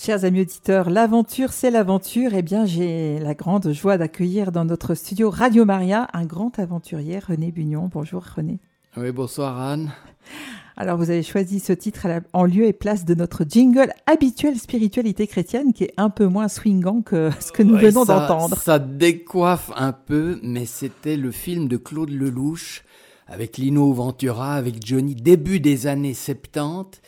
Chers amis auditeurs, l'aventure, c'est l'aventure. Eh bien, j'ai la grande joie d'accueillir dans notre studio Radio Maria un grand aventurier, René Bugnon. Bonjour René. Oui, bonsoir Anne. Alors, vous avez choisi ce titre en lieu et place de notre jingle habituel spiritualité chrétienne qui est un peu moins swingant que ce que nous venons d'entendre. Ça décoiffe un peu, mais c'était le film de Claude Lelouch avec Lino Ventura, avec Johnny, début des années 70.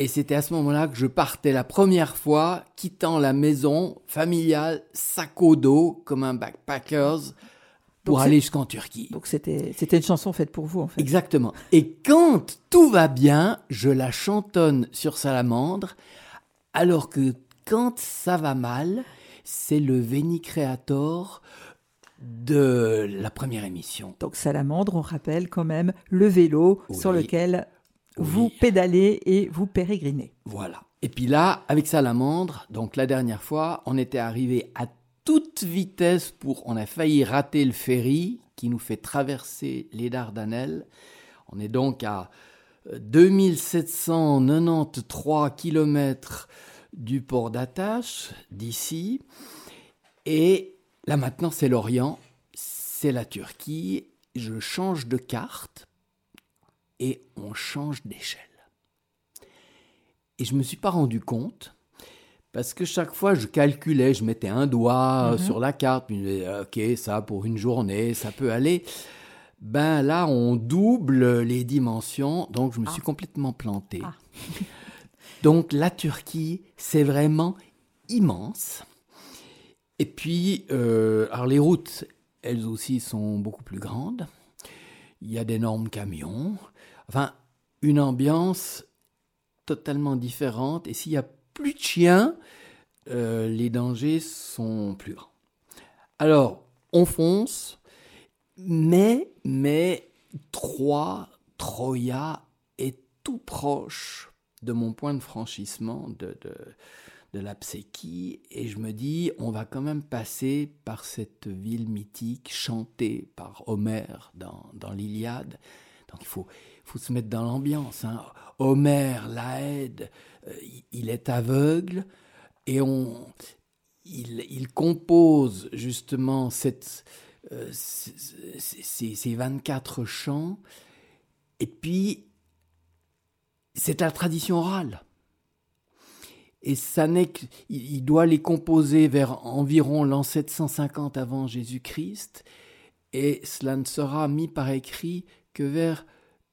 Et c'était à ce moment-là que je partais la première fois, quittant la maison familiale, sac au dos, comme un backpackers, pour aller jusqu'en Turquie. Donc c'était c'était une chanson faite pour vous en fait. Exactement. Et quand tout va bien, je la chantonne sur Salamandre, alors que quand ça va mal, c'est le Veni Creator de la première émission. Donc Salamandre, on rappelle quand même le vélo sur lequel vous pédalez et vous pérégrinez. Voilà. Et puis là, avec Salamandre, donc la dernière fois, on était arrivé à toute vitesse pour. On a failli rater le ferry qui nous fait traverser les Dardanelles. On est donc à 2793 km du port d'attache d'ici. Et là maintenant, c'est l'Orient, c'est la Turquie. Je change de carte et on change d'échelle. Et je ne me suis pas rendu compte parce que chaque fois, je calculais, je mettais un doigt mhm. sur la carte, puis je me disais, ok, ça pour une journée, ça peut aller. Ben là, on double les dimensions, donc je me suis ah. complètement planté. Ah. donc la Turquie, c'est vraiment immense. Et puis, euh, alors les routes, elles aussi sont beaucoup plus grandes. Il y a d'énormes camions. Enfin, une ambiance totalement différente. Et s'il y a plus de chiens, euh, les dangers sont plus grands. Alors, on fonce, mais, mais, Troyes, Troya est tout proche de mon point de franchissement de, de, de la et je me dis, on va quand même passer par cette ville mythique chantée par Homère dans, dans l'Iliade. Donc il faut, faut se mettre dans l'ambiance. Hein. Homère, Laède, euh, il est aveugle et on, il, compose justement cette, euh, ces, 24 chants. Et puis, c'est la tradition orale. Et ça n'est qu'il doit les composer vers environ l'an 750 avant Jésus-Christ, et cela ne sera mis par écrit que vers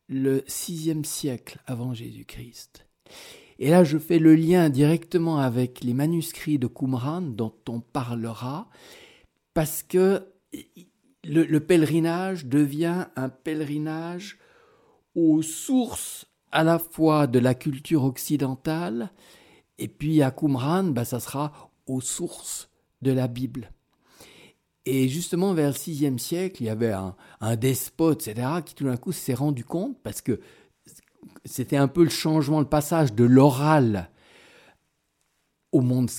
le sixième siècle avant Jésus-Christ. Et là, je fais le lien directement avec les manuscrits de Qumran dont on parlera, parce que le, pèlerinage devient un pèlerinage aux sources à la fois de la culture occidentale, et puis à Qumran, bah, ça sera aux sources de la Bible. Et justement, vers le VIe siècle, il y avait un, un despote, etc., qui tout d'un coup s'est rendu compte, parce que c'était un peu le changement, le passage de l'oral au monde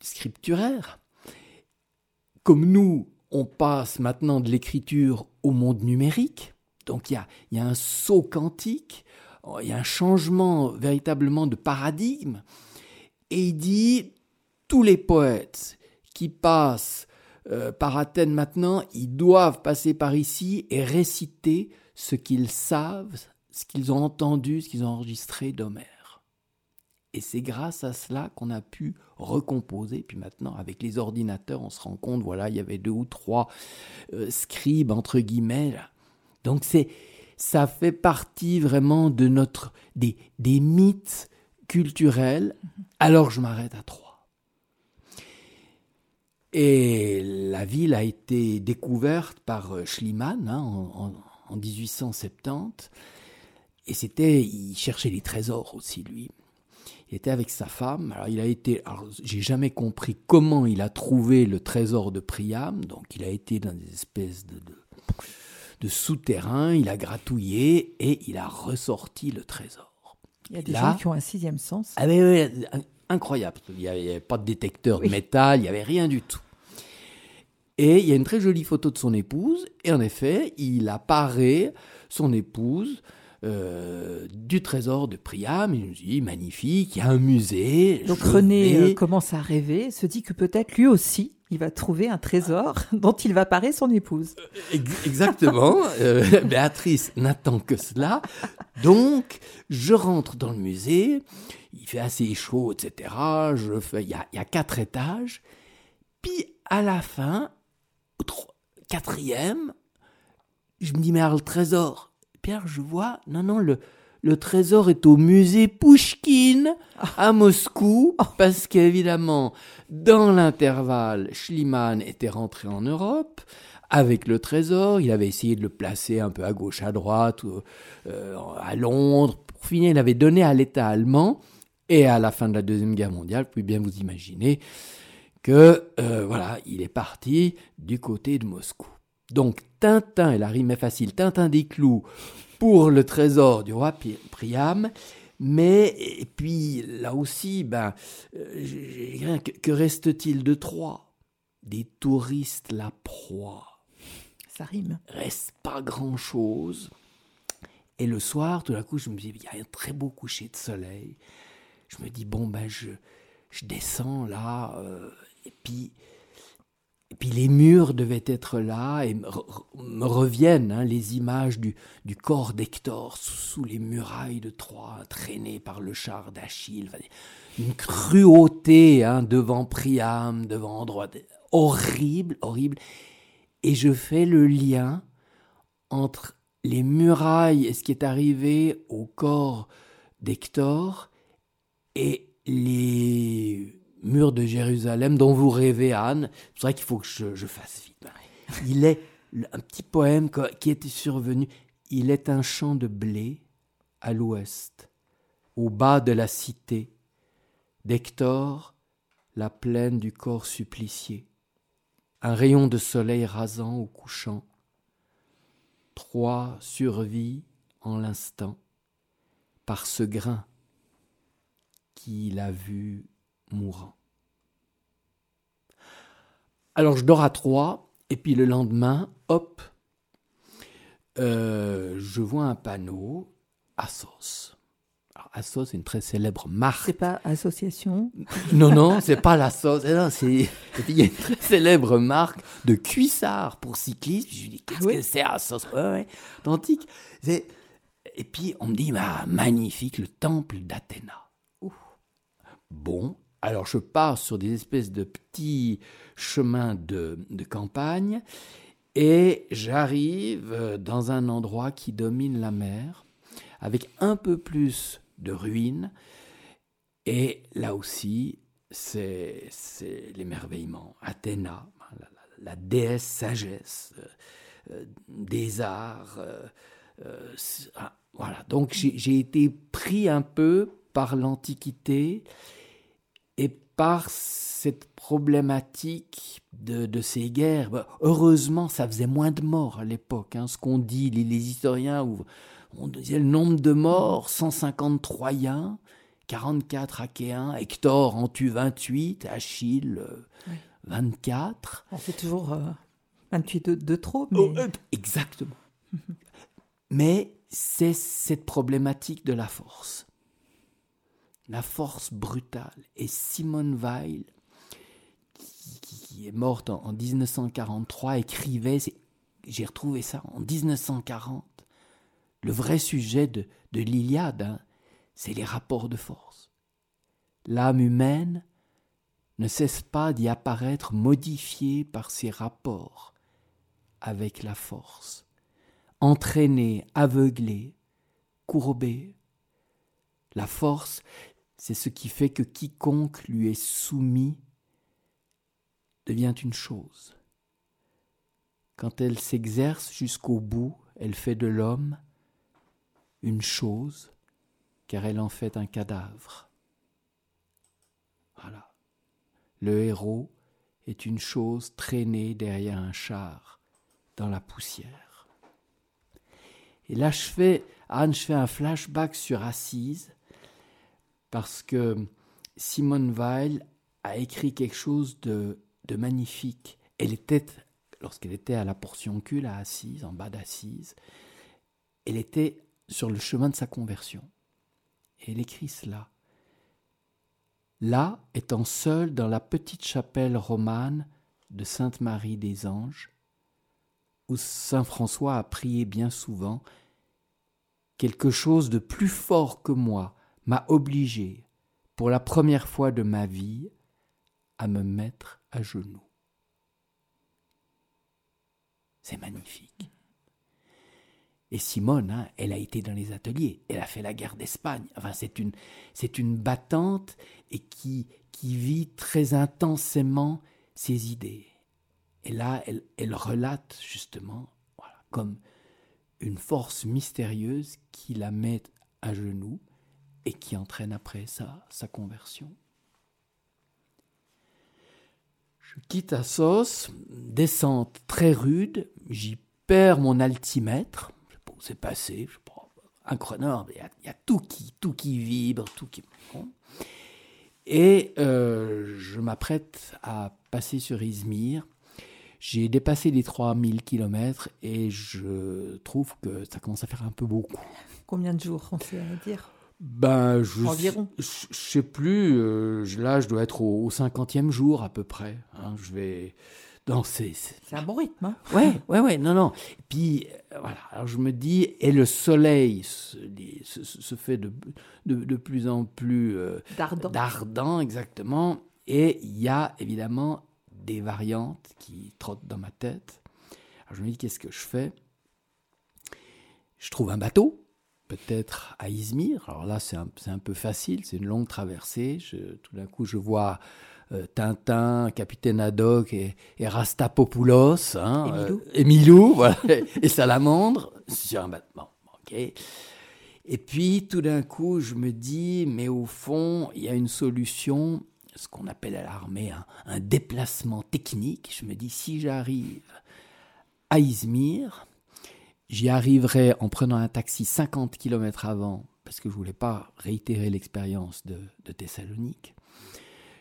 scripturaire. Comme nous, on passe maintenant de l'écriture au monde numérique, donc il y a, y a, un saut quantique, il y a un changement véritablement de paradigme, et il dit, tous les poètes qui passent euh, par Athènes maintenant, ils doivent passer par ici et réciter ce qu'ils savent, ce qu'ils ont entendu, ce qu'ils ont enregistré d'Homère. Et c'est grâce à cela qu'on a pu recomposer. Puis maintenant, avec les ordinateurs, on se rend compte, voilà, il y avait deux ou trois euh, scribes, entre guillemets. Donc c'est, ça fait partie vraiment de notre, des, des mythes culturels. Alors je m'arrête à trois. Et la ville a été découverte par euh, Schliemann hein, en, en, 1870. Et c'était, il cherchait les trésors aussi, lui. Il était avec sa femme. Alors, il a été, alors, j'ai jamais compris comment il a trouvé le trésor de Priam. Donc, il a été dans des espèces de, de, de souterrains. Il a gratouillé et il a ressorti le trésor. Il y a des gens qui ont un sixième sens. Ah, oui, oui, incroyable. Il n'y avait, pas de détecteur de métal, il n'y avait rien du tout. Et il y a une très jolie photo de son épouse, et en effet, il apparaît son épouse euh, du trésor de Priam. Il nous dit magnifique, il y a un musée. Donc René vais- euh, commence à rêver, se dit que peut-être lui aussi, il va trouver un trésor dont il va parer son épouse. Ex- Exactement. Euh, Béatrice n'attend que cela. Donc, je rentre dans le musée. Il fait assez chaud, etc. Je fais, il y a, il y a quatre étages. Puis, à la fin, au quatrième, je me dis, mais alors le trésor. Pierre, je vois, non, non, le, le trésor est au musée Pouchkine à Moscou, parce qu'évidemment, dans l'intervalle, Schliemann était rentré en Europe avec le trésor. Il avait essayé de le placer un peu à gauche, à droite, euh, à Londres. Pour finir, il avait donné à l'État allemand. Et à la fin de la Deuxième Guerre mondiale, vous pouvez bien vous imaginer que, euh, voilà, il est parti du côté de Moscou. Donc, Tintin, et la rime est facile, Tintin des clous pour le trésor du roi Priam. Mais, et puis, là aussi, ben, euh, que, que reste-t-il de Troie Des touristes la proie. Ça rime. Reste pas grand-chose. Et le soir, tout d'un coup, je me dis, il y a un très beau coucher de soleil. Je me dis, bon, ben, je, je descends là, euh, et puis... Et puis les murs devaient être là et me, re- me reviennent hein, les images du, corps d'Hector sous, les murailles de Troie, traîné par le char d'Achille. Une cruauté hein, devant Priam, devant Android. Horrible, horrible. Et je fais le lien entre les murailles et ce qui est arrivé au corps d'Hector et les murs de Jérusalem dont vous rêvez, Anne. C'est vrai qu'il faut que je, fasse vite. Il est un petit poème qui était survenu. Il est un champ de blé à l'ouest, au bas de la cité, d'Hector, la plaine du corps supplicié, un rayon de soleil rasant au couchant, Troie survit en l'instant par ce grain qu'il a vu mourant. Alors je dors à Troyes, et puis le lendemain, hop, euh, je vois un panneau, Assos. Alors, Assos, c'est une très célèbre marque. C'est pas association. Non, non, c'est pas la sauce. Non, c'est... Il y a une très célèbre marque de cuissards pour cyclistes. Je lui dis, qu'est-ce Ah oui que c'est sauce Ouais, ouais, Et puis on me dit, bah, magnifique, le temple d'Athéna. Bon, alors je pars sur des espèces de petits chemins de, campagne et j'arrive euh, dans un endroit qui domine la mer avec un peu plus de ruines et là aussi, c'est l'émerveillement. Athéna, la, déesse sagesse euh, euh, des arts. ah, voilà, donc j'ai été pris un peu par l'Antiquité et par cette problématique de, de ces guerres. Bah, heureusement, ça faisait moins de morts à l'époque. hein. Ce qu'on dit, les, les historiens, où on disait le nombre de morts, 150 Troyens, 44 Achéens, Hector en tue 28, Achille euh, Oui. 24. On fait toujours euh, 28 de, de trop, mais Oh, euh, exactement. Mais c'est cette problématique de la force. La force brutale. Et Simone Weil, qui, est morte en, en 1943, écrivait, j'ai retrouvé ça en 1940, le vrai sujet de, de l'Iliade, hein, c'est les rapports de force. L'âme humaine ne cesse pas d'y apparaître modifiée par ses rapports avec la force, entraînée, aveuglée, courbée. La force, c'est ce qui fait que quiconque lui est soumis devient une chose. Quand elle s'exerce jusqu'au bout, elle fait de l'homme une chose, car elle en fait un cadavre. Voilà. Le héros est une chose traînée derrière un char dans la poussière. Et là, je fais, Anne, je fais un flashback sur Assise, parce que Simone Weil a écrit quelque chose de, magnifique. Elle était, lorsqu'elle était à la portioncule à Assise, en bas d'Assise, elle était sur le chemin de sa conversion. Et elle écrit cela. Là, étant seul dans la petite chapelle romane de Sainte Marie des Anges, où Saint François a prié bien souvent, quelque chose de plus fort que moi m'a obligé, pour la première fois de ma vie, à me mettre à genoux. C'est magnifique. Et Simone, hein, elle a été dans les ateliers, elle a fait la guerre d'Espagne. Enfin, c'est une, c'est une battante et qui, qui vit très intensément ses idées. Et là, elle, elle relate justement comme une force mystérieuse qui la met à genoux et qui entraîne après ça sa conversion. Je quitte Assos, descente très rude, j'y perds mon altimètre, c'est passé, je prends un chroneur, il y, a tout qui, tout qui vibre, tout qui. Et euh, je m'apprête à passer sur Izmir. J'ai dépassé les 3000 km et je trouve que ça commence à faire un peu beaucoup. Combien de jours, on sait dire? Ben, je, Environ. Je, sais plus. Euh, là, je dois être au, 50e jour à peu près. Hein. je vais. C'est un bon rythme. Hein ouais, ouais, ouais, non, non. Et puis, euh, voilà. Alors, je me dis, et le soleil se, se, fait de, de, de, plus en plus euh, dardant. exactement. Et il y a évidemment des variantes qui trottent dans ma tête. Alors, je me dis, qu'est-ce que je fais? Je trouve un bateau peut-être à Izmir. Alors là, c'est un, un, peu facile, c'est une longue traversée. Je, tout d'un coup, je vois euh, Tintin, Capitaine Haddock et, et Rastapopoulos, hein, Emilou, euh, et Salamandre sur un bâtiment. Et puis, tout d'un coup, je me dis, mais au fond, il y a une solution, ce qu'on appelle à l'armée un, un déplacement technique. Je me dis, si j'arrive à Izmir, J'y arriverai en prenant un taxi 50 km avant, parce que je voulais pas réitérer l'expérience de, Thessalonique.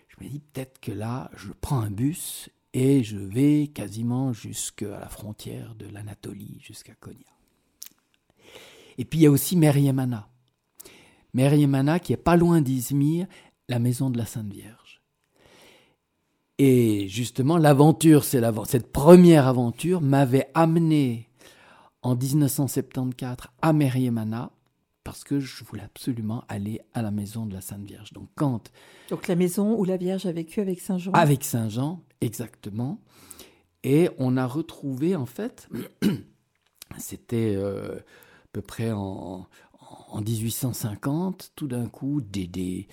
Je me dis peut-être que là, je prends un bus et je vais quasiment jusqu'à la frontière de l'Anatolie, jusqu'à Konya. Et puis il y a aussi Meriemana. Meriemana qui est pas loin d'Izmir, la maison de la Sainte Vierge. Et justement, l'aventure, c'est cette première aventure m'avait amené en 1974 à Meriemana parce que je voulais absolument aller à la maison de la Sainte Vierge. Donc quand donc la maison où la Vierge a vécu avec Saint Jean. Avec Saint Jean, exactement. Et on a retrouvé en fait, c'était euh, à peu près en, en 1850, tout d'un coup, des, des,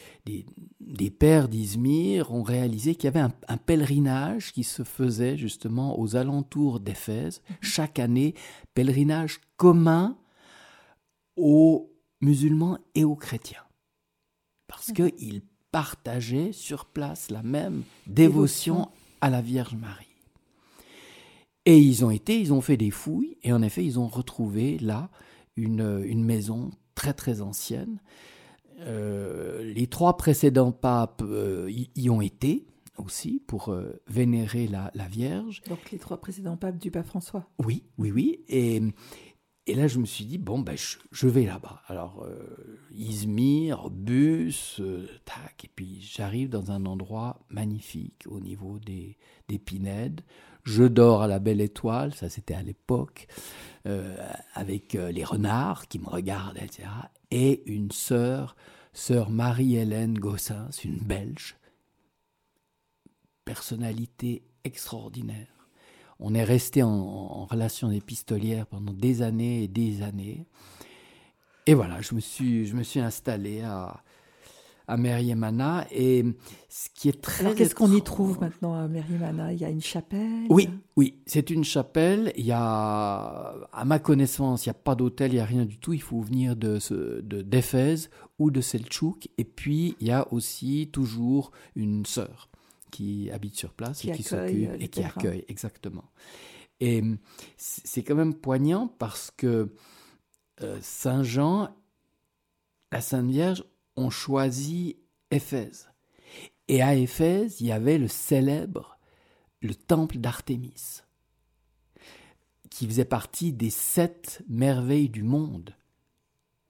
des, pères d'Izmir ont réalisé qu'il y avait un, pèlerinage qui se faisait justement aux alentours d'Éphèse, mhm. chaque année, pèlerinage commun aux musulmans et aux chrétiens. Parce qu'ils partageaient sur place la même dévotion à la Vierge Marie. Et ils ont été, ils ont fait des fouilles, et en effet, ils ont retrouvé là une, une maison très très ancienne. Euh, les trois précédents papes euh, y, ont été aussi pour euh, vénérer la, Vierge. Donc les trois précédents papes du pape François. Oui, oui, oui. Et, et là, je me suis dit, bon, ben, je, vais là-bas. Alors, Izmir, bus, tac, et puis j'arrive dans un endroit magnifique au niveau des, des Pinèdes. Je dors à la belle étoile, ça c'était à l'époque. Euh, avec euh, les renards qui me regardent, etc. Et une sœur, sœur Marie-Hélène Gossins, une Belge, personnalité extraordinaire. On est resté en, en, relation épistolière pendant des années et des années. Et voilà, je me suis, je me suis installé à, à Meriemana. Et ce qui est très. qu'est-ce qu'on y trouve maintenant à Meriemana? Il y a une chapelle? Oui, oui, c'est une chapelle. Il y a, à ma connaissance, il n'y a pas d'hôtel, il n'y a rien du tout. Il faut venir de, de d'Éphèse ou de Seltchouk. Et puis, il y a aussi toujours une sœur qui habite sur place et qui s'occupe et qui accueille, exactement. Et c'est quand même poignant parce que euh, Saint Jean, la Sainte Vierge, ont choisi Éphèse. Et à Éphèse, il y avait le célèbre, le temple d'Artémis, qui faisait partie des sept merveilles du monde.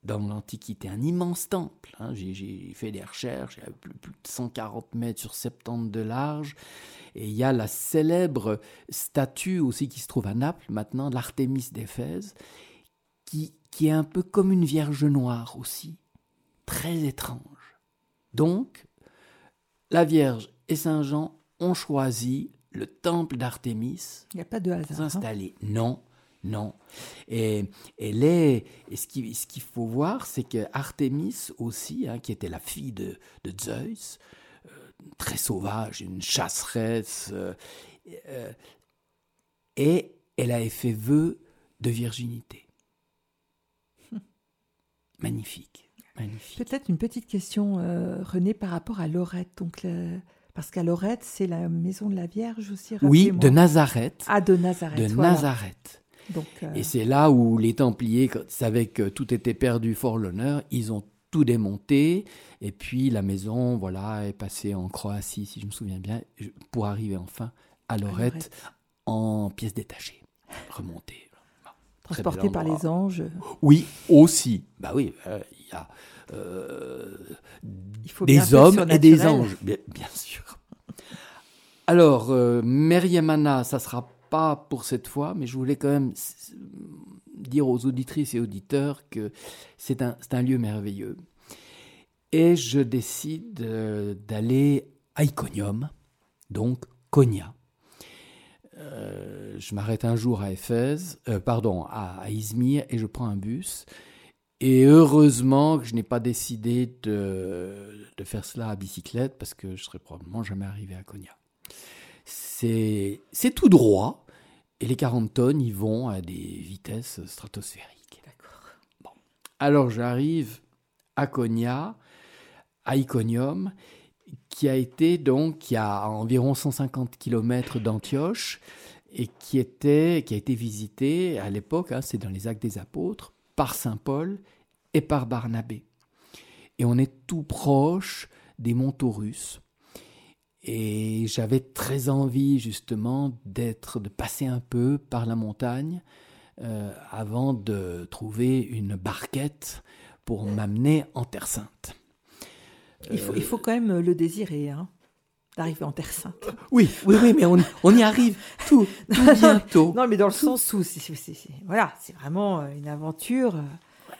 Dans l'Antiquité, un immense temple. hein. J'ai- fait des recherches, il y a plus, plus de 140 mètres sur 70 de large. Et il y a la célèbre statue aussi qui se trouve à Naples maintenant, l'Artémis d'Éphèse, qui, qui est un peu comme une vierge noire aussi, très étrange. Donc, la Vierge et Saint Jean ont choisi le temple d'Artémis Il n'y a pas de hasard. hein. s'installer. Non, non. Et, et, les- et ce qui- ce qu'il faut voir, c'est que Artémis aussi, hein, qui était la fille de, de Zeus, euh, très sauvage, une chasseresse, euh, euh, et elle avait fait vœu de virginité. Magnifique, magnifique. Peut-être une petite question, René, par rapport à Lorette. Donc, le- Parce qu'à Lorette, c'est la maison de la Vierge aussi. Oui, de Nazareth. Ah, de Nazareth. de voilà. Nazareth. Donc, euh, Et c'est là où les Templiers savaient que tout était perdu, fort l'honneur, ils ont tout démonté. Et puis la maison, voilà, est passée en Croatie, si je me souviens bien, pour arriver enfin à Lorette, en pièces détachées, remontées. Très bel transporté par les anges. Oui, aussi. Bah oui, euh, il y a euh, Il faut bien des hommes et des anges, bien, bien sûr. Alors, euh, Meriamana, ça sera pas pour cette fois, mais je voulais quand même dire aux auditrices et auditeurs que c'est un, lieu merveilleux. Et je décide euh, d'aller à Iconium, donc Konya. Euh, je m'arrête un jour à Éphèse, euh, pardon, à, Izmir, et je prends un bus. Et heureusement que je n'ai pas décidé de, faire cela à bicyclette, parce que je serais probablement jamais arrivé à Konya. C'est tout droit, et les 40 tonnes y vont à des vitesses stratosphériques. D'accord. Alors j'arrive à Konya, à Iconium, qui a été donc qui a à environ 150 km d'Antioche et qui était qui a été visité à l'époque, hein, c'est dans les Actes des Apôtres, par saint Paul et par Barnabé. Et on est tout proche des monts Taurus. Et j'avais très envie justement d'être, de passer un peu par la montagne euh, avant de trouver une barquette pour m'amener en Terre Sainte. Il, faut, il faut quand même le désirer, hein, d'arriver en Terre Sainte. Oui, oui, oui, mais on, on y arrive tout, tout bientôt. Non, mais dans le sens où voilà, c'est vraiment euh, une aventure euh,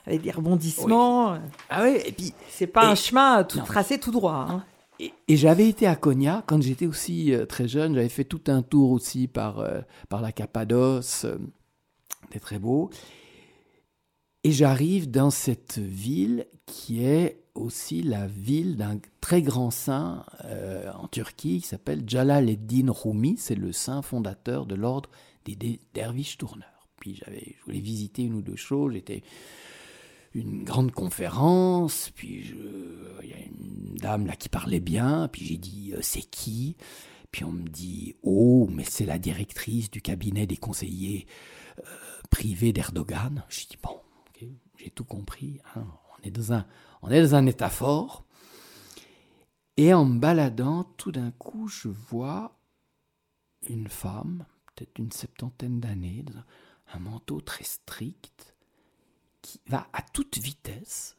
avec des rebondissements. euh, Ah oui, et puis C'est pas Et- un chemin tout non. tracé tout droit. hein. Et, j'avais été à Konya quand j'étais aussi euh, très jeune. J'avais fait tout un tour aussi par, euh, par la Cappadoce. euh, C'était très beau. Et j'arrive dans cette ville qui est aussi la ville d'un très grand saint euh, en Turquie qui s'appelle Jalal-ed-Din Rumi. C'est le saint fondateur de l'ordre des derviches tourneurs. Puis j'avais, je voulais visiter une ou deux choses. J'étais une grande conférence, puis il y a une dame là qui parlait bien, puis j'ai dit euh, c'est qui? Puis on me dit oh mais c'est la directrice du cabinet des conseillers euh, privés d'Erdogan. Je dis bon, j'ai tout compris. hein, on est dans un on état fort. Et en me baladant, tout d'un coup, je vois une femme, peut-être une septantaine d'années, un manteau très strict, qui va à toute vitesse.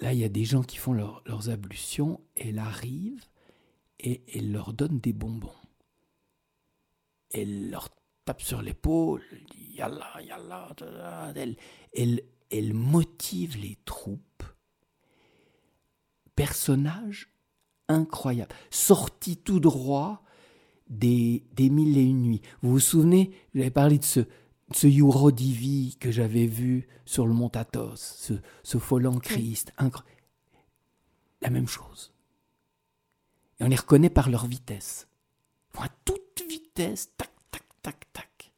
Là, il y a des gens qui font leur- leurs ablutions. Elle arrive et elle leur donne des bonbons. Elle leur tape sur l'épaule. Yallah, yallah. Elle, elle, elle motive les troupes. Personnage incroyable. Sorti tout droit des, des Mille et Une Nuits. Vous vous souvenez J'avais parlé de ce, ce Eurodivi que j'avais vu sur le mont Athos, ce, ce volant Christ. incro- La même chose. Et on les reconnaît par leur vitesse. Ils vont à toute vitesse, tac, tac, tac, tac.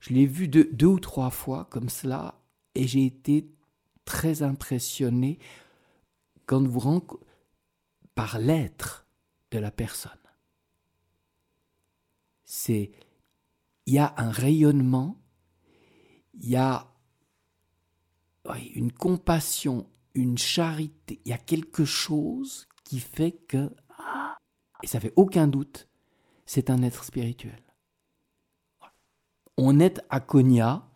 Je l'ai vu deux, deux ou trois fois comme cela et j'ai été très impressionné quand vous rencontrez par l'être de la personne. C'est il y a un rayonnement, il y a une compassion, une charité, il y a quelque chose qui fait que ah, et ça fait aucun doute, c'est un être spirituel. On est à Konya,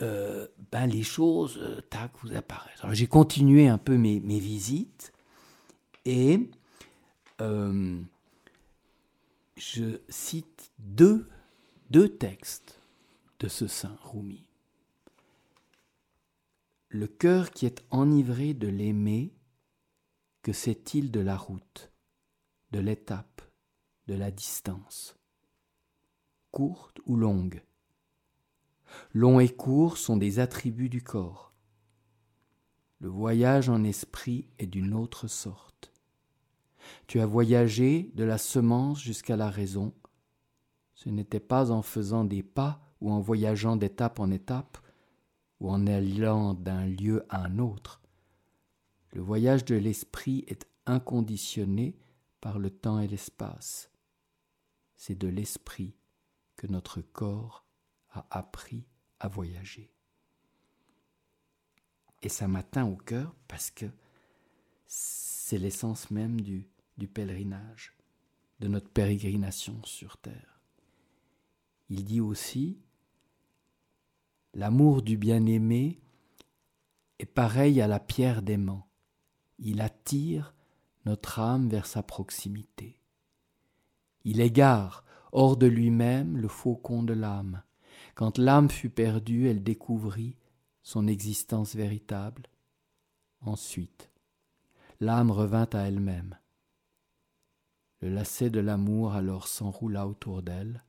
euh, ben les choses, euh, tac, vous apparaissent. J'ai continué un peu mes, mes visites et euh, je cite deux, deux textes de ce saint Rumi. Le cœur qui est enivré de l'aimer, que sait-il de la route, de l'étape, de la distance, courte ou longue? Long et court sont des attributs du corps. Le voyage en esprit est d'une autre sorte. Tu as voyagé de la semence jusqu'à la raison. Ce n'était pas en faisant des pas ou en voyageant d'étape en étape ou en allant d'un lieu à un autre. Le voyage de l'esprit est inconditionné par le temps et l'espace. C'est de l'esprit que notre corps a appris à voyager. Et ça m'atteint au cœur parce que c'est l'essence même du, du pèlerinage, de notre pérégrination sur terre. Il dit aussi, l'amour du bien-aimé est pareil à la pierre d'aimant. Il attire notre âme vers sa proximité. Il égare hors de lui-même le faucon de l'âme. Quand l'âme fut perdue, elle découvrit son existence véritable. Ensuite, l'âme revint à elle-même. Le lacet de l'amour alors s'enroula autour d'elle.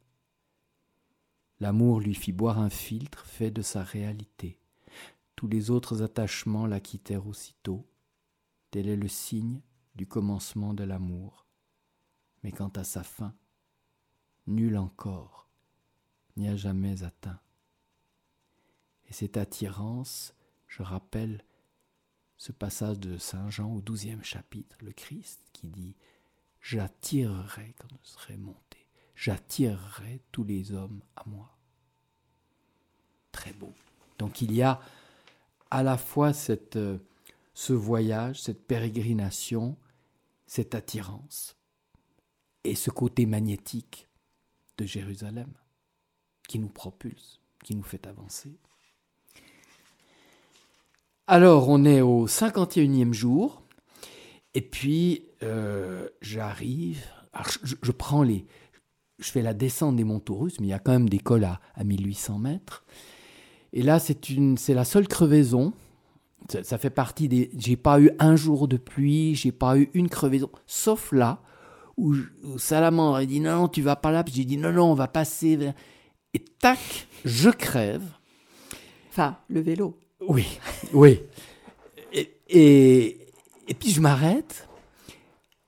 L'amour lui fit boire un filtre fait de sa réalité. Tous les autres attachements la quittèrent aussitôt. Tel est le signe du commencement de l'amour. Mais quant à sa fin, nul encore n'y a jamais atteint. Et cette attirance, je rappelle ce passage de Saint Jean au douzième chapitre, le Christ qui dit J'attirerai quand je serai monté, j'attirerai tous les hommes à moi. Très beau. Donc il y a à la fois cette, euh, ce voyage, cette pérégrination, cette attirance et ce côté magnétique de Jérusalem qui nous propulse, qui nous fait avancer. Alors, on est au 51e jour, et puis euh, j'arrive, je, prends les, je fais la descente des monts Taurus, mais il y a quand même des cols à, 1800 mètres. Et là, c'est une, c'est la seule crevaison. Ça, fait partie des. J'ai pas eu un jour de pluie, j'ai pas eu une crevaison, sauf là où, où Salamandre a dit non, non, tu vas pas là. Puis j'ai dit non, non, on va passer et tac, je crève. Enfin, le vélo. Oui, oui. Et, et, puis je m'arrête.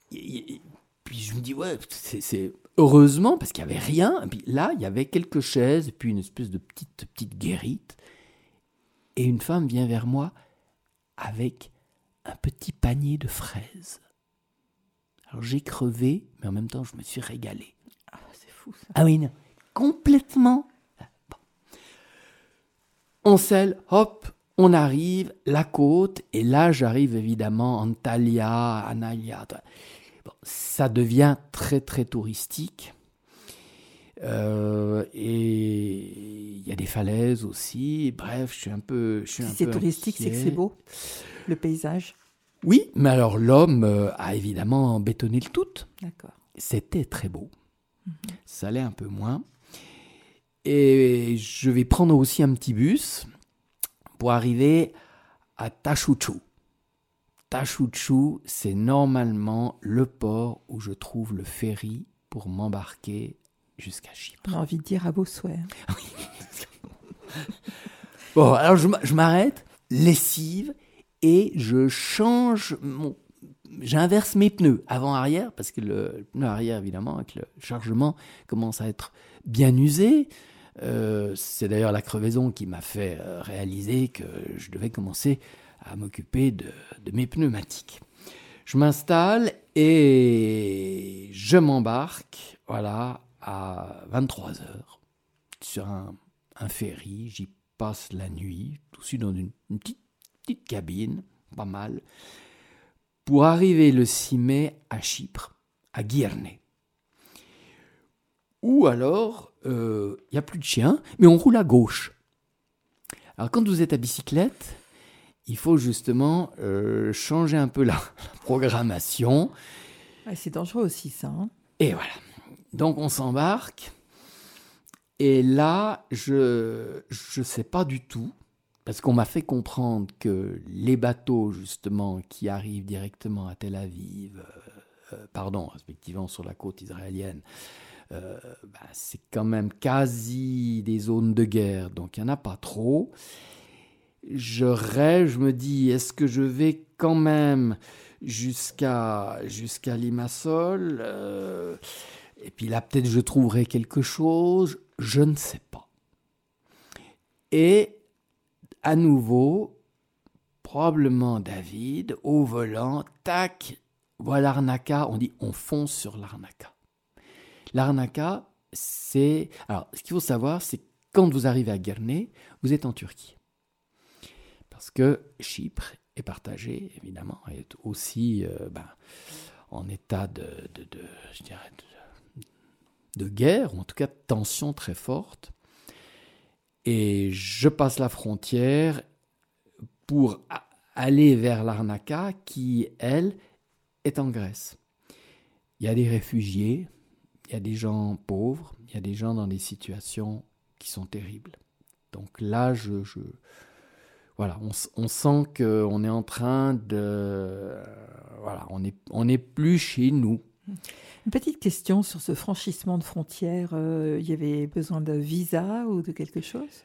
puis je me dis, ouais, c'est heureusement parce qu'il n'y avait rien. Et puis là, il y avait quelques chaises, et puis une espèce de petite, petite guérite. Et une femme vient vers moi avec un petit panier de fraises. Alors j'ai crevé, mais en même temps, je me suis régalé. Ah, c'est fou ça. Ah oui, non complètement. On scelle, hop, on arrive, la côte, et là j'arrive évidemment en Antalya, Ça devient très très touristique. Euh, et il y a des falaises aussi. Bref, je suis un peu. Si c'est touristique, c'est que c'est beau, le paysage. Oui, mais alors l'homme euh, a évidemment bétonné le tout. D'accord. C'était très beau. Mhm. Ça allait un peu moins. Et je vais prendre aussi un petit bus pour arriver à Tachuchu. Tachuchu, c'est normalement le port où je trouve le ferry pour m'embarquer jusqu'à Chypre. J'ai envie de dire à vos souhaits. bon, alors je m'arrête, lessive, et je change mon. J'inverse mes pneus avant-arrière, parce que le pneu arrière, évidemment, avec le chargement, commence à être bien usé. Euh, c'est d'ailleurs la crevaison qui m'a fait euh, réaliser que je devais commencer à m'occuper de, mes pneumatiques. Je m'installe et je m'embarque, voilà, à 23 heures sur un, ferry. J'y passe la nuit, tout de suite dans une, petite, cabine, pas mal, pour arriver le 6 mai à Chypre, à Guirne. Ou alors, il euh, n'y a plus de chien, mais on roule à gauche. Alors quand vous êtes à bicyclette, il faut justement euh, changer un peu la, programmation. c'est dangereux aussi ça. Hein. et voilà. Donc on s'embarque. Et là, je ne sais pas du tout, parce qu'on m'a fait comprendre que les bateaux justement qui arrivent directement à Tel Aviv, euh, euh, pardon, respectivement sur la côte israélienne, euh, bah, c'est quand même quasi des zones de guerre, donc il n'y en a pas trop. Je rêve, je me dis, est-ce que je vais quand même jusqu'à Limassol euh, Et puis là, peut-être je trouverai quelque chose, je ne sais pas. Et à nouveau, probablement David, au volant, tac, voilà l'arnaca, on dit on fonce sur l'arnaca. L'arnaca, c'est... Alors, ce qu'il faut savoir, c'est quand vous arrivez à Guernsey, vous êtes en Turquie. Parce que Chypre est partagée, évidemment, est aussi euh, ben, en état de, je dirais de, guerre, ou en tout cas de tension très forte. Et je passe la frontière pour aller vers l'Arnaca, qui, elle, est en Grèce. Il y a des réfugiés, il y a des gens pauvres, il y a des gens dans des situations qui sont terribles. Donc là, je, voilà, on, sent qu'on est en train de, voilà, on n'est on est plus chez nous. Une petite question sur ce franchissement de frontières. Euh, il y avait besoin de visa ou de quelque chose?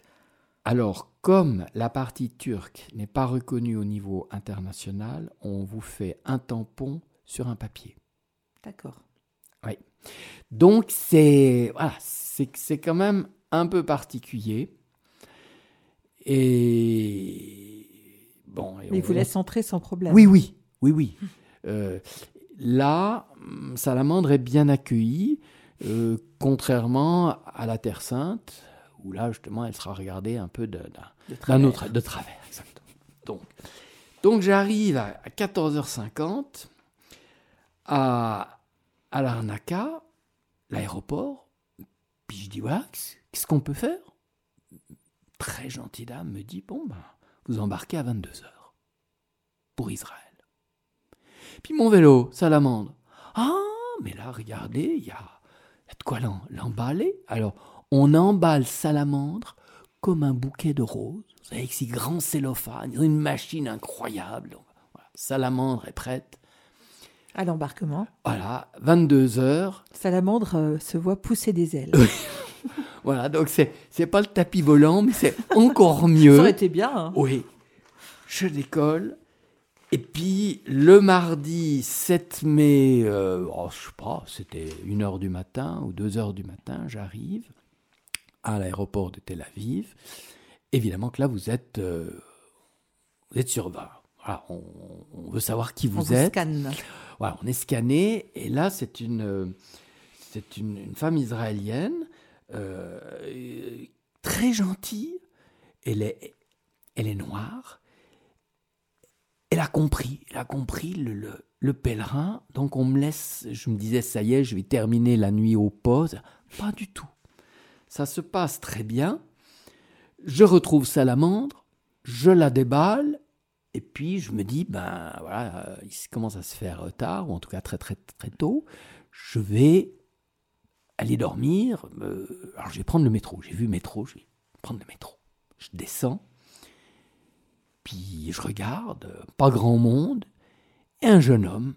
Alors, comme la partie turque n'est pas reconnue au niveau international, on vous fait un tampon sur un papier. D'accord. Oui. Donc c'est voilà, c'est quand même un peu particulier. Et bon. Mais vous laisse entrer sans problème. Oui, oui, oui, oui. Euh, là, Salamandre est bien accueillie, euh, contrairement à la Terre Sainte, où là justement elle sera regardée un peu de, de, autre, de travers. Donc, donc j'arrive à 14h50 à à l'Arnaca, l'aéroport, puis je dis voilà, qu'est-ce qu'on peut faire? Très gentille dame me dit bon ben, vous embarquez à 22 heures pour Israël. Puis mon vélo, salamandre. Ah, mais là, regardez, il y a, de quoi l'emballer. Alors, on emballe salamandre comme un bouquet de roses, avec ces grands cellophane, une machine incroyable. Salamandre est prête à l'embarquement. Voilà, 22 heures. Salamandre euh, se voit pousser des ailes. voilà, donc c'est c'est pas le tapis volant, mais c'est encore mieux. Ça aurait été bien. Hein. Oui. Je décolle. Et puis le mardi 7 mai, euh, oh, je sais pas, c'était 1h du matin ou 2h du matin, j'arrive à l'aéroport de Tel Aviv. Évidemment que là, vous êtes, euh, vous êtes sur voilà, on, veut savoir qui vous on êtes. Vous scanne on est scanné et là c'est une c'est une, femme israélienne euh, très gentille. Elle est elle est noire. Elle a compris, elle a compris le, le, pèlerin. Donc on me laisse, je me disais ça y est, je vais terminer la nuit au poste. Pas du tout. Ça se passe très bien. Je retrouve Salamandre, je la déballe et puis je me dis, ben voilà, euh, il commence à se faire tard, ou en tout cas très très très tôt. Je vais aller dormir. Euh, alors je vais prendre le métro. J'ai vu métro, je vais prendre le métro. Je descends. Puis je regarde, pas grand monde. Et un jeune homme,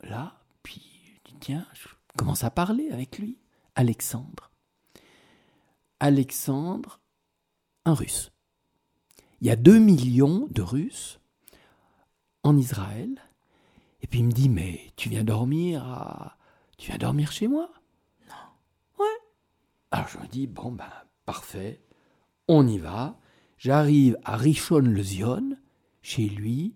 là, puis je dis, tiens, je commence à parler avec lui. Alexandre. Alexandre, un russe. Il y a 2 millions de Russes en Israël. Et puis il me dit, mais tu viens dormir à... Tu viens dormir chez moi? Alors je me dis, bon ben, parfait, on y va. J'arrive à Rishon le Zion, chez lui.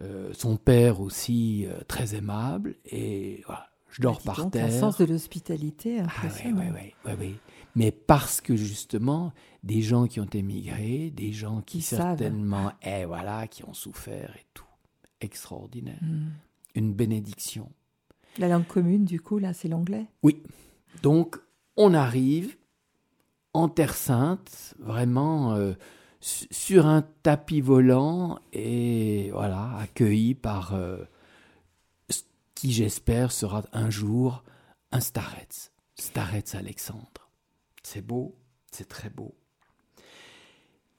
Euh, son père aussi euh, très aimable. Et voilà, je dors par terre. Un sens de l'hospitalité ah impressionnant. Ah oui, oui, oui, Mais parce que justement, des gens qui ont émigré, des gens qui, certainement, eh, voilà, qui ont souffert et tout extraordinaire. Hmm. Une bénédiction. La langue commune, du coup, là, c'est l'anglais? Oui. Donc, on arrive en Terre Sainte, vraiment, euh, sur un tapis volant et voilà, accueilli par euh, ce qui j'espère sera un jour un Starets, Starets Alexandre. C'est beau, c'est très beau.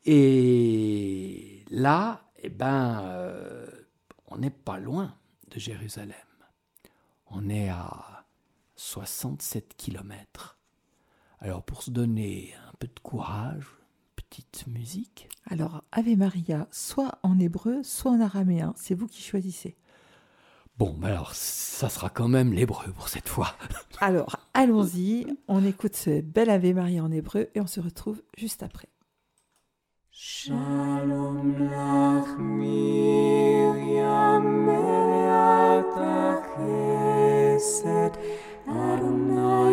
Et là, eh ben, euh, on n'est pas loin de Jérusalem. On est à 67 kilomètres. Alors pour se donner un peu de courage, petite musique. Alors Ave Maria, soit en hébreu, soit en araméen, c'est vous qui choisissez. Bon, alors ça sera quand même l'hébreu pour cette fois. Alors allons-y, on écoute ce bel Ave Maria en hébreu et on se retrouve juste après. Shalom lach Miriam meleat chesed Adonai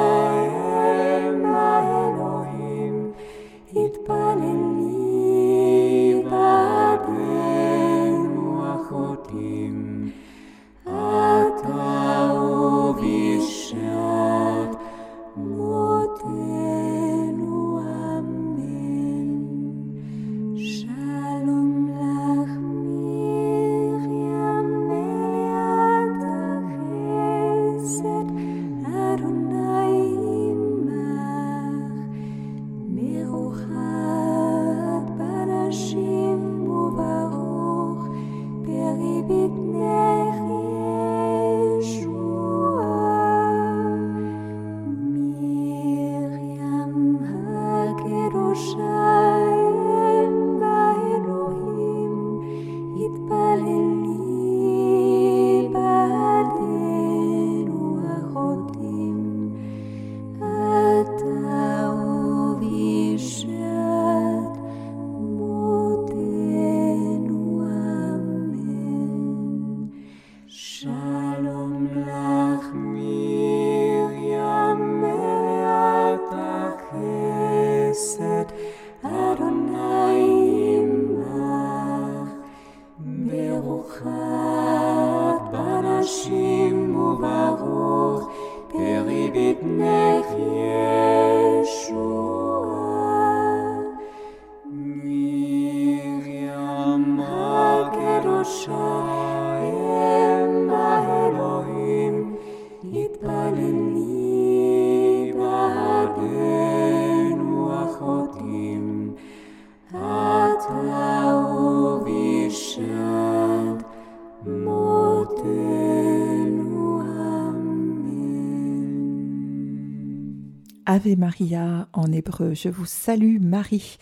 Ave Maria en hébreu, je vous salue Marie.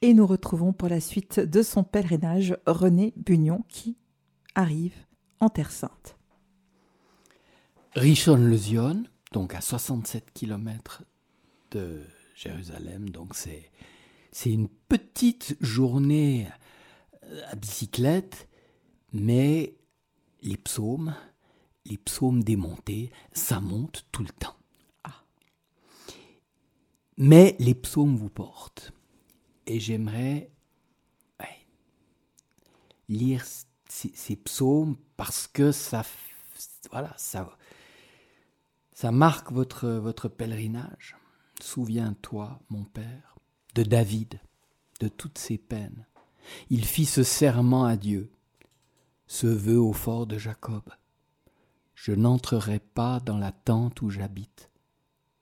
Et nous retrouvons pour la suite de son pèlerinage René Bugnon qui arrive en Terre Sainte. Rishon Lezion, donc à 67 km de Jérusalem, donc c'est c'est une petite journée euh, à bicyclette, mais les psaumes, les psaumes démontés, ça monte tout le temps. Mais les psaumes vous portent. Et j'aimerais lire ces, psaumes parce que ça, voilà, ça, ça marque votre, votre pèlerinage. Souviens-toi, mon Père, de David, de toutes ses peines. Il fit ce serment à Dieu, ce vœu au fort de Jacob. Je n'entrerai pas dans la tente où j'habite.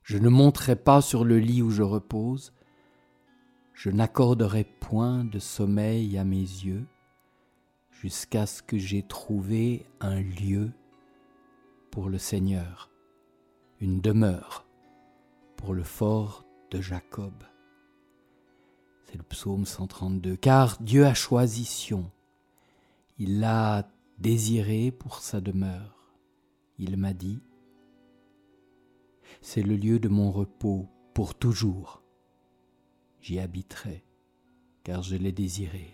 Je ne monterai pas sur le lit où je repose. Je n'accorderai point de sommeil à mes yeux jusqu'à ce que j'aie trouvé un lieu pour le Seigneur, une demeure pour le fort de Jacob. C'est le psaume 132. Car Dieu a choisi Sion. Il l'a désiré pour sa demeure. Il m'a dit, c'est le lieu de mon repos pour toujours. J'y habiterai, car je l'ai désiré.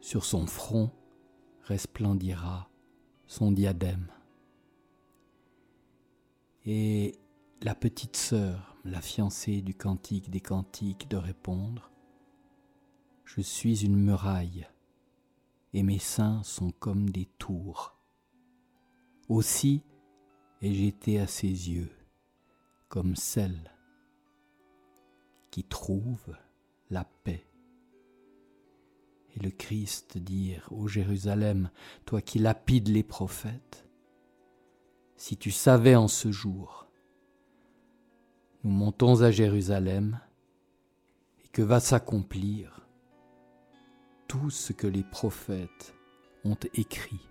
Sur son front resplendira son diadème. Et la petite sœur, la fiancée du cantique des cantiques, de répondre Je suis une muraille, et mes seins sont comme des tours. Aussi ai-je été à ses yeux, comme celle qui trouve la paix. Et le Christ dire Ô Jérusalem, toi qui lapides les prophètes, si tu savais en ce jour, nous montons à Jérusalem et que va s'accomplir tout ce que les prophètes ont écrit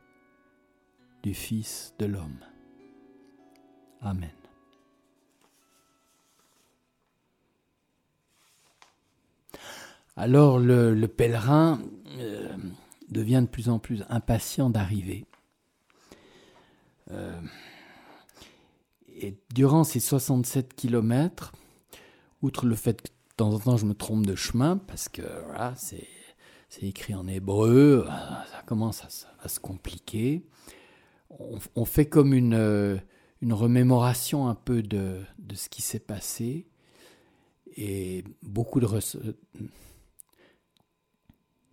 du Fils de l'homme. Amen. Alors le, le pèlerin euh, devient de plus en plus impatient d'arriver. Euh, et durant ces 67 kilomètres, outre le fait que de temps en temps je me trompe de chemin, parce que c'est, écrit en hébreu, ça commence à, se- compliquer, on, fait comme une, euh, une remémoration un peu de, de ce qui s'est passé, et beaucoup de,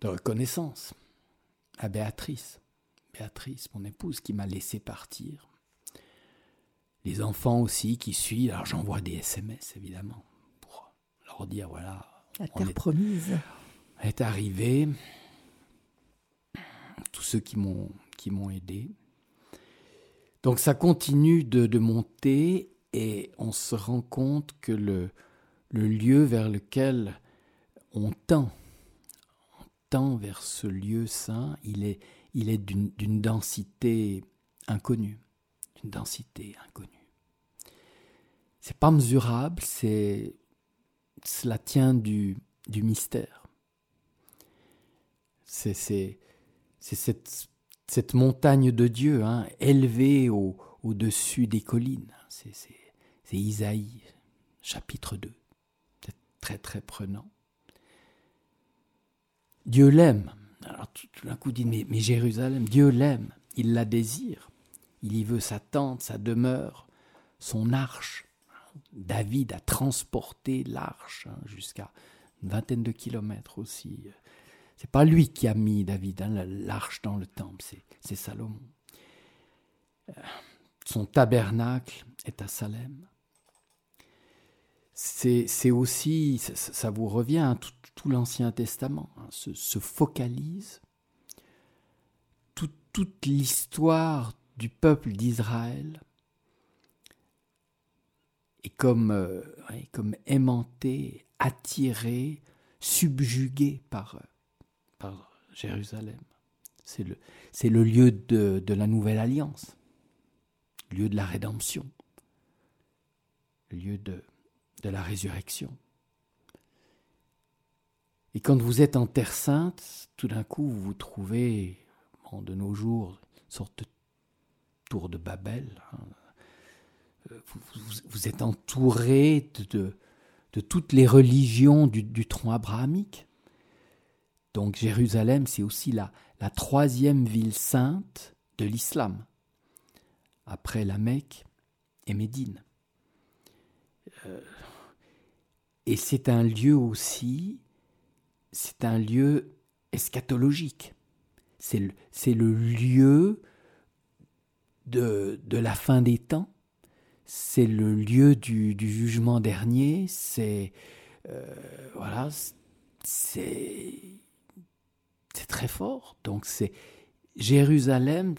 de reconnaissance à Béatrice. Béatrice, mon épouse, qui m'a laissé partir. Les enfants aussi qui suivent. Alors j'envoie des SMS, évidemment, pour leur dire, voilà, La terre est, promise. est arrivé. Tous ceux qui m'ont qui m'ont aidé. Donc ça continue de, monter et on se rend compte que le, lieu vers lequel on tend, on tend vers ce lieu saint, il est, il est d'une densité inconnue, d'une densité inconnue. C'est pas mesurable, c'est cela tient du, du mystère. C'est cette, cette montagne de Dieu, hein, élevée au, au-dessus des collines. C'est, Isaïe, chapitre 2. C'est très très prenant. Dieu l'aime. Alors tout, d'un coup, dit, mais, mais Jérusalem, Dieu l'aime, il la désire. Il y veut sa tente, sa demeure, son arche. David a transporté l'arche hein, jusqu'à une vingtaine de kilomètres aussi. C'est pas lui qui a mis David, hein, l'arche dans le temple, c'est, Salomon. Euh, Son tabernacle est à Salem. C'est, aussi, ça, vous revient, hein, tout, l'Ancien Testament hein, se, se focalise. Tout- toute l'histoire du peuple d'Israël est comme, euh, ouais, comme aimantée, attirée, subjuguée par, euh, Jérusalem. C'est le, lieu de, la nouvelle alliance, lieu de la rédemption, lieu de, la résurrection. Et quand vous êtes en Terre Sainte, tout d'un coup, vous vous trouvez, bon, de nos jours, une sorte de tour de Babel. hein. Vous, êtes entouré de toutes les religions du, du tronc abrahamique. Donc Jérusalem, c'est aussi la, troisième ville sainte de l'islam, après la Mecque et Médine. Euh, et c'est un lieu aussi, c'est un lieu eschatologique. C'est le, lieu de, la fin des temps. C'est le lieu du, du jugement dernier. C'est euh, voilà, c'est c'est très fort. Donc c'est Jérusalem,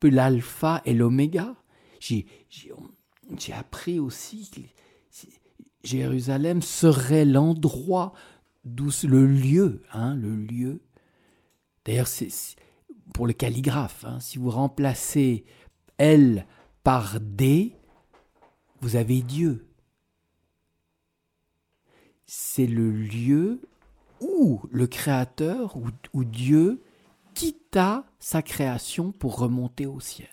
peu l'alpha et l'oméga. J'ai appris aussi que Jérusalem serait l'endroit le lieu, hein, le lieu. D'ailleurs, pour le calligraphe, hein, si vous remplacez L par D, vous avez Dieu. C'est le lieu où le Créateur, où Dieu quitta sa création pour remonter au ciel.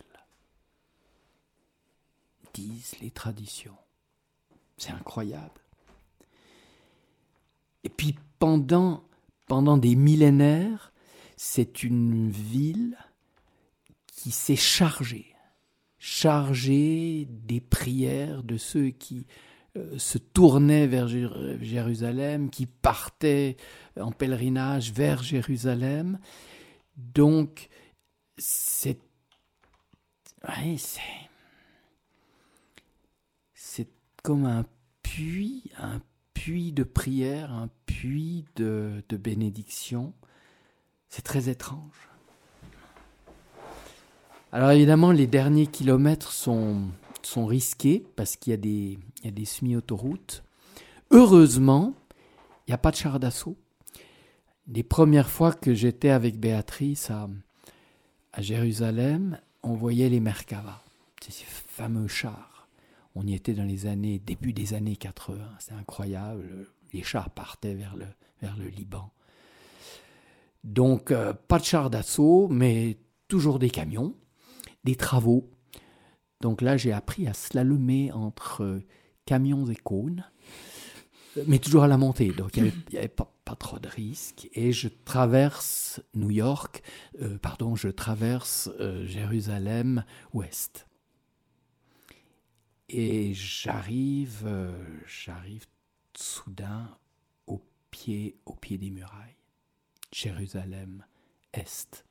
Disent les traditions. C'est incroyable. Et puis pendant, pendant des millénaires, c'est une ville qui s'est chargée, chargé des prières de ceux qui se tournaient vers Jér- Jérusalem, qui partaient en pèlerinage vers Jérusalem. Donc, c'est. ouais. C'est comme un puits, un puits de prière, un puits de, de bénédiction. C'est très étrange. Alors évidemment, les derniers kilomètres sont, sont risqués parce qu'il y a des, des semi-autoroutes. Heureusement, il n'y a pas de char d'assaut. Les premières fois que j'étais avec Béatrice à, à Jérusalem, on voyait les Merkava, ces fameux chars. On y était dans les années, début des années 80. C'est incroyable. Les chars partaient vers le, vers le Liban. Donc, euh, pas de chars d'assaut, mais toujours des camions, des travaux. Donc là, j'ai appris à slalomer entre euh, camions et cônes, mais toujours à la montée. Donc, il n'y avait, pas, pas trop de risques. Et je traverse New York, euh, pardon, je traverse euh, Jérusalem ouest. Et j'arrive, euh, j'arrive soudain au pied, au pied des murailles. Jérusalem est.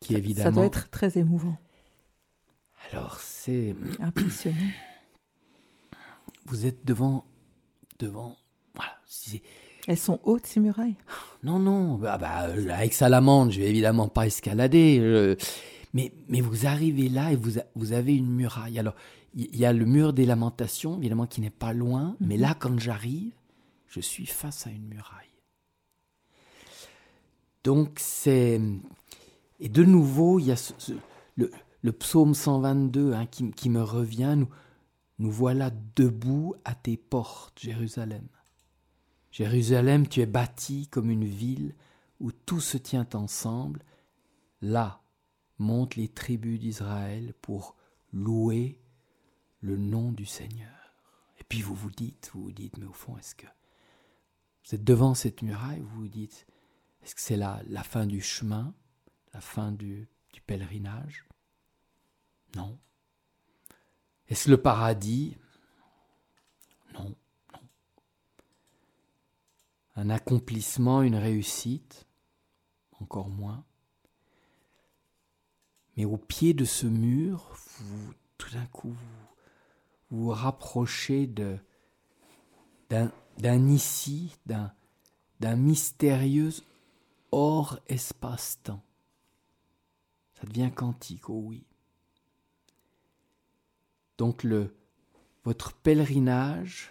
Qui Ça évidemment. doit être très émouvant, Alors c'est, impressionnant. vous êtes devant, devant. Voilà. Elles sont hautes, ces murailles? Non, non. Bah, bah, euh, avec Salamande, je vais évidemment pas escalader. mais, mais vous arrivez là et vous, a- vous avez une muraille. Alors, il y, y a le mur des lamentations, évidemment, qui n'est pas loin. Mais là, quand j'arrive, je suis face à une muraille. Donc, c'est. Et de nouveau, il y a ce- ce- le, le psaume 122 hein, qui, me revient. Nous, voilà debout à tes portes, Jérusalem. Jérusalem, tu es bâtie comme une ville où tout se tient ensemble. Là montent les tribus d'Israël pour louer le nom du Seigneur. Et puis vous vous dites, vous vous dites, mais au fond, est-ce que vous êtes devant cette muraille, vous vous dites, est-ce que c'est la, la fin du chemin, la fin du pèlerinage? Non. Est-ce le paradis? Non un accomplissement, une réussite, encore moins. Mais au pied de ce mur, tout d'un coup, vous vous, rapprochez d'un, d'un ici, d'un, d'un mystérieux hors espace-temps. Ça devient quantique, oh oui. Donc le, votre pèlerinage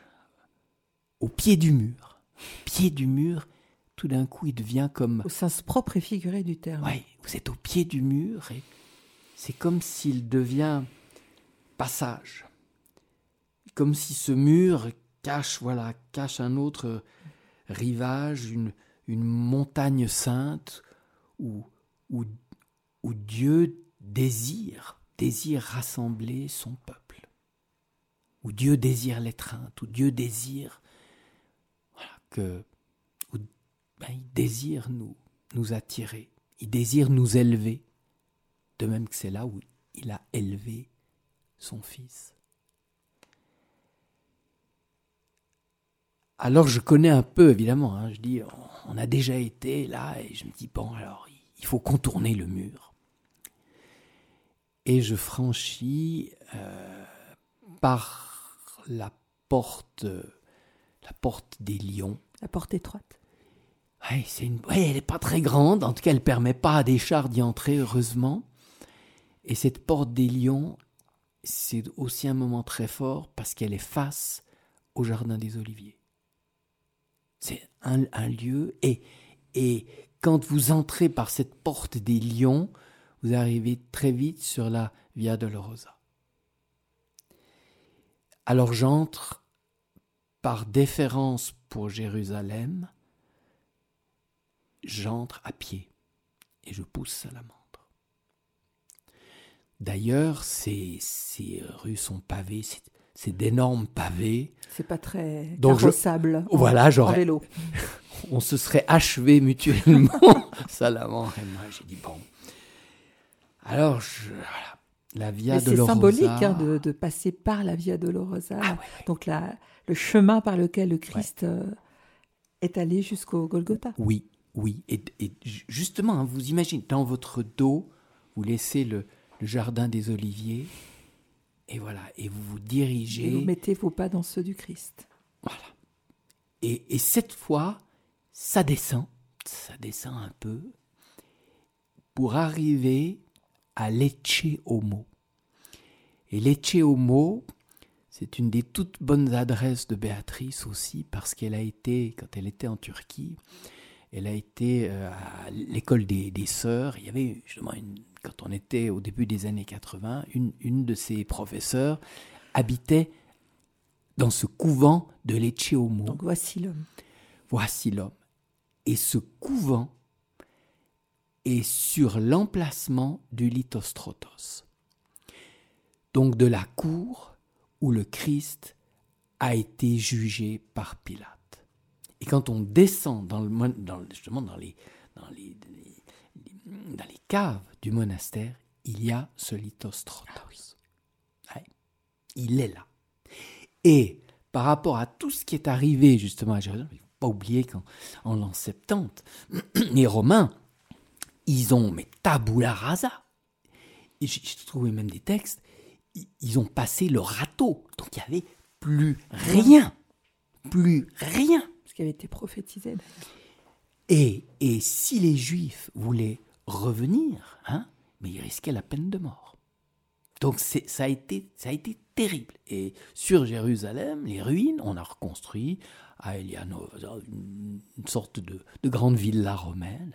au pied du mur, pied du mur, tout d'un coup il devient comme Au sens propre et figuré du terme. Ouais, vous êtes au pied du mur et c'est comme s'il devient passage. Comme si ce mur cache, voilà, cache un autre rivage, une, une montagne sainte où, où, où Dieu désire, désire rassembler son peuple. Où Dieu désire l'étreinte, où Dieu désire voilà, que où, ben, il désire nous, nous attirer, il désire nous élever, de même que c'est là où il a élevé son fils. Alors je connais un peu, évidemment, hein, je dis, on a déjà été là, et je me dis, bon, alors il faut contourner le mur. Et je franchis euh, par la porte, la porte des lions. La porte étroite. Ouais, c'est une... ouais, elle n'est pas très grande, en tout cas elle ne permet pas à des chars d'y entrer, heureusement. Et cette porte des lions, c'est aussi un moment très fort parce qu'elle est face au jardin des Oliviers. C'est un, un lieu, et, et quand vous entrez par cette porte des lions, vous arrivez très vite sur la Via Dolorosa. Alors j'entre par déférence pour Jérusalem, j'entre à pied et je pousse Salamandre. D'ailleurs, ces, ces rues sont pavées, c'est, d'énormes pavés. C'est pas très Donc je- carrossable en- Voilà, j'aurais, vélo. on se serait achevé mutuellement, Salamandre et moi. J'ai dit bon. Alors, je, voilà. La Via C'est symbolique hein, de, de passer par la Via Dolorosa. Ah ouais, Donc la, le chemin par lequel le Christ euh, est allé jusqu'au Golgotha. Oui, oui. Et, et ju- justement, hein, vous imaginez, dans votre dos, vous laissez le, le jardin des Oliviers, et voilà, et vous vous Et dirigez. vous mettez vos pas dans ceux du Christ. Voilà. Et, et cette fois, ça descend, ça descend un peu, pour arriver à Lecce Homo. Et Lecce Homo, c'est une des toutes bonnes adresses de Béatrice aussi, parce qu'elle a été, quand elle était en Turquie, elle a été euh, à l'école des, des sœurs. Il y avait justement, une, quand on était au début des années 80, une, une de ses professeurs habitait dans ce couvent de Lecce Homo. Donc voici l'homme. Voici l'homme. Et ce couvent est sur l'emplacement du Lithostrotos. Donc de la cour où le Christ a été jugé par Pilate. Et quand on descend dans le, dans, justement dans les, dans, les, dans les caves du monastère, il y a ce Lithostrotos. Ouais. Il est là. Et par rapport à tout ce qui est arrivé justement à Jérusalem, il ne faut pas oublier qu'en en l'an 70, les Romains, ils ont mais tabula rasa. J'ai trouvé même des textes, ils- ont passé le râteau. Donc il n'y avait plus rien. Plus rien. Ce qui avait été prophétisé. Et, et si les Juifs voulaient revenir, hein, mais ils risquaient la peine de mort. Donc ça a, été, ça a été terrible. Et sur Jérusalem, les ruines, on a reconstruit à Elianova une, une sorte de, de grande villa romaine.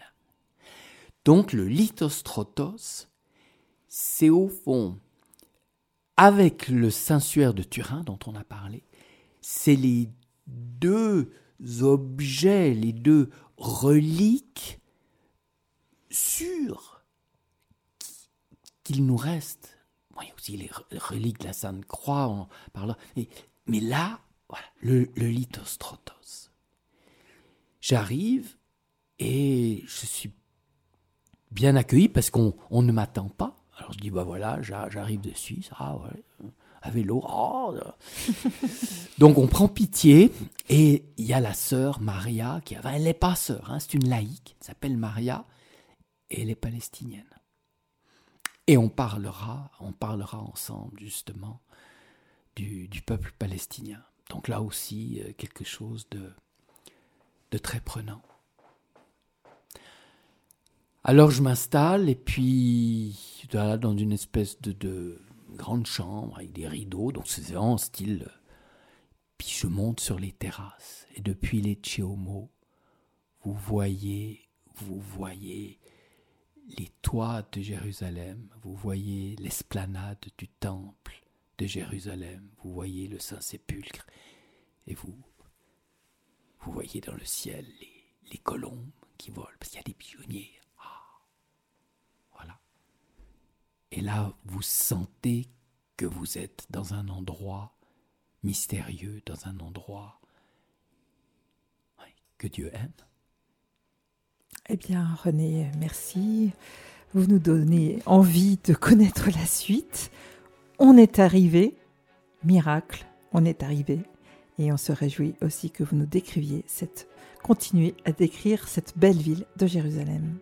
Donc le Lithostrotos, c'est au fond, avec le Saint-Suaire de Turin dont on a parlé, c'est les deux objets, les deux reliques sûres qui- qu'il nous reste. Il y a aussi les re- reliques de la Sainte Croix, en. Mais, mais là, voilà, le, le lithostrotos. J'arrive et je suis bien accueilli parce qu'on on ne m'attend pas. Alors je dis, bah voilà, j'a- j'arrive de Suisse, ah ouais, à vélo, ah. Donc on prend pitié et il y a la sœur Maria qui enfin, elle n'est pas sœur, hein, c'est une laïque, elle s'appelle Maria et elle est palestinienne. Et on parlera, on parlera ensemble justement du, du peuple palestinien. Donc là aussi euh, quelque chose de, de très prenant. Alors je m'installe et puis dans une espèce de, de grande chambre avec des rideaux, donc c'est vraiment style. euh, Puis je monte sur les terrasses et depuis les Tcheomo, vous voyez, vous voyez les toits de Jérusalem, vous voyez l'esplanade du temple de Jérusalem, vous voyez le Saint-Sépulcre et vous, vous voyez dans le ciel les, les colombes qui volent parce qu'il y a des pigeonniers. Ah, voilà. Et là, vous sentez que vous êtes dans un endroit mystérieux, dans un endroit que Dieu aime. Eh bien, René, merci. Vous nous donnez envie de connaître la suite. On est arrivé, miracle, on est arrivé. Et on se réjouit aussi que vous nous décriviez cette, continuez à décrire cette belle ville de Jérusalem.